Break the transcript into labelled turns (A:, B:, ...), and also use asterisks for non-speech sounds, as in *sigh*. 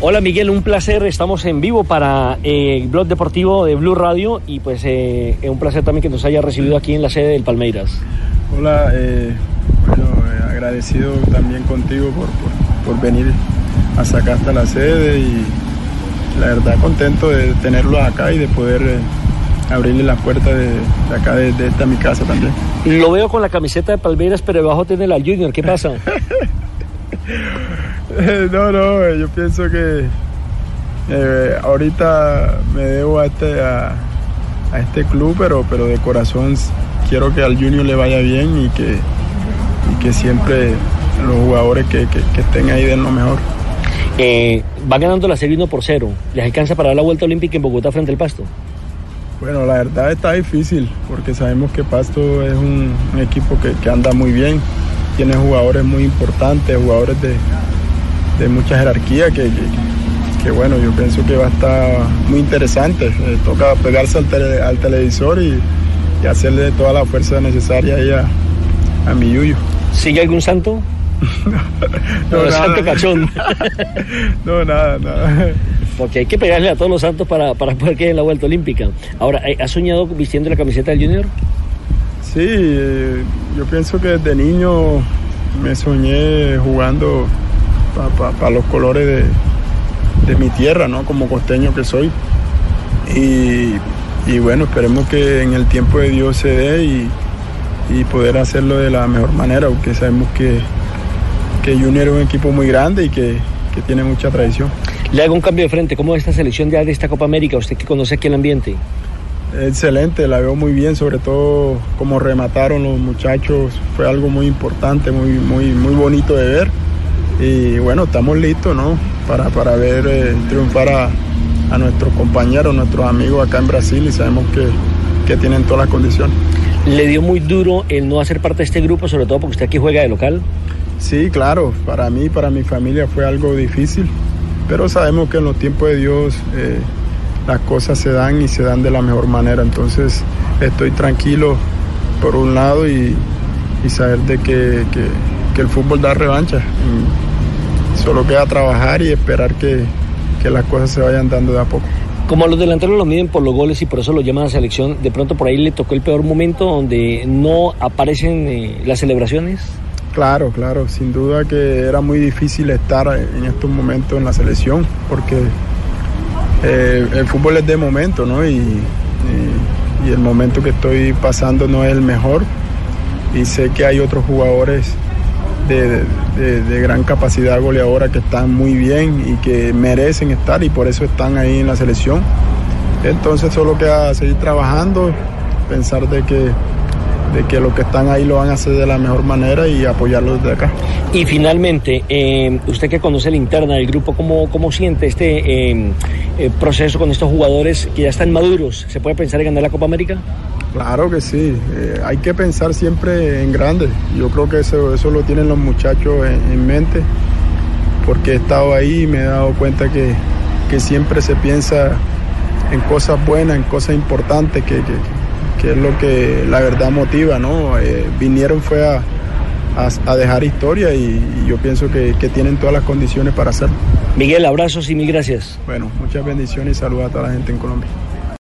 A: Hola Miguel, un placer. Estamos en vivo para eh, el blog deportivo de Blue Radio y pues eh, es un placer también que nos haya recibido aquí en la sede del Palmeiras.
B: Hola, eh, bueno, eh, agradecido también contigo por, por, por venir a sacar hasta la sede y la verdad contento de tenerlos acá y de poder eh, abrirle las puertas de, de acá, de, de, esta mi casa también.
A: Lo veo con la camiseta de Palmeiras, pero debajo tiene la Junior, ¿qué pasa? *laughs* *laughs*
B: no, no, eh, yo pienso que eh, ahorita me debo a este, a, a, este club, pero, pero de corazón quiero que al Junior le vaya bien y que, y que siempre los jugadores que, que, que estén ahí den lo mejor.
A: Eh, va ganando la serie 1 por 0. ¿Les alcanza para dar la vuelta olímpica en Bogotá frente al Pasto?
B: Bueno, la verdad está difícil porque sabemos que Pasto es un, un equipo que, que, anda muy bien, tiene jugadores muy importantes, jugadores de, de mucha jerarquía que, que, que, bueno, yo pienso que va a estar muy interesante. Eh, toca pegarse al, tele, al televisor y, y, hacerle toda la fuerza necesaria ahí a, a mi Yuyo.
A: ¿Sigue algún santo? *laughs*
B: no,
A: no santo cachón. *laughs*
B: no, nada, nada.
A: Porque hay que pegarle a todos los santos para, para poder quedar en la vuelta olímpica. Ahora, ¿has soñado vistiendo la camiseta del Junior?
B: Sí, eh, yo pienso que desde niño me soñé jugando para pa, pa los colores de, de, mi tierra, ¿no? Como costeño que soy. Y, y, bueno, esperemos que en el tiempo de Dios se dé y, y poder hacerlo de la mejor manera, porque sabemos que, que Junior es un equipo muy grande y que, que tiene mucha tradición.
A: Le hago un cambio de frente. ¿Cómo es esta selección ya de esta Copa América? Usted que conoce aquí el ambiente.
B: Excelente, la veo muy bien, sobre todo como remataron los muchachos, fue algo muy importante, muy, muy, muy bonito de ver. Y bueno, estamos listos ¿no? para, para ver eh, triunfar a, a, nuestros compañeros, nuestros amigos acá en Brasil y sabemos que, que tienen todas las condiciones.
A: ¿Le dio muy duro el no hacer parte de este grupo, sobre todo porque usted aquí juega de local?
B: Sí, claro, para mí, para mi familia fue algo difícil, pero sabemos que en los tiempos de Dios eh, las cosas se dan y se dan de la mejor manera. Entonces estoy tranquilo por un lado y, y saber de que, que, que, el fútbol da revancha. Y solo queda trabajar y esperar que, que las cosas se vayan dando de a poco.
A: Como los delanteros lo miden por los goles y por eso lo llaman a selección, de pronto por ahí le tocó el peor momento donde no aparecen eh, las celebraciones.
B: Claro, claro, sin duda que era muy difícil estar en estos momentos en la selección porque eh, el fútbol es de momento, ¿no? Y, y, y, el momento que estoy pasando no es el mejor y sé que hay otros jugadores de, de, gran capacidad goleadora que están muy bien y que merecen estar y por eso están ahí en la selección. Entonces solo queda seguir trabajando, pensar de que de que los que están ahí lo van a hacer de la mejor manera y apoyarlos desde acá.
A: Y finalmente, eh, usted que conoce la interna del grupo, ¿cómo, cómo siente este eh, eh, proceso con estos jugadores que ya están maduros? ¿Se puede pensar en ganar la Copa América?
B: Claro que sí, eh, hay que pensar siempre en grande. Yo creo que eso, eso lo tienen los muchachos en, en, mente, porque he estado ahí y me he dado cuenta que, que siempre se piensa en cosas buenas, en cosas importantes que, que que es lo que la verdad motiva, ¿no? Eh, vinieron fue a, a, a, dejar historia y, y yo pienso que, que, tienen todas las condiciones para hacerlo.
A: Miguel, abrazos y mil gracias.
B: Bueno, muchas bendiciones y saludos a toda la gente en Colombia.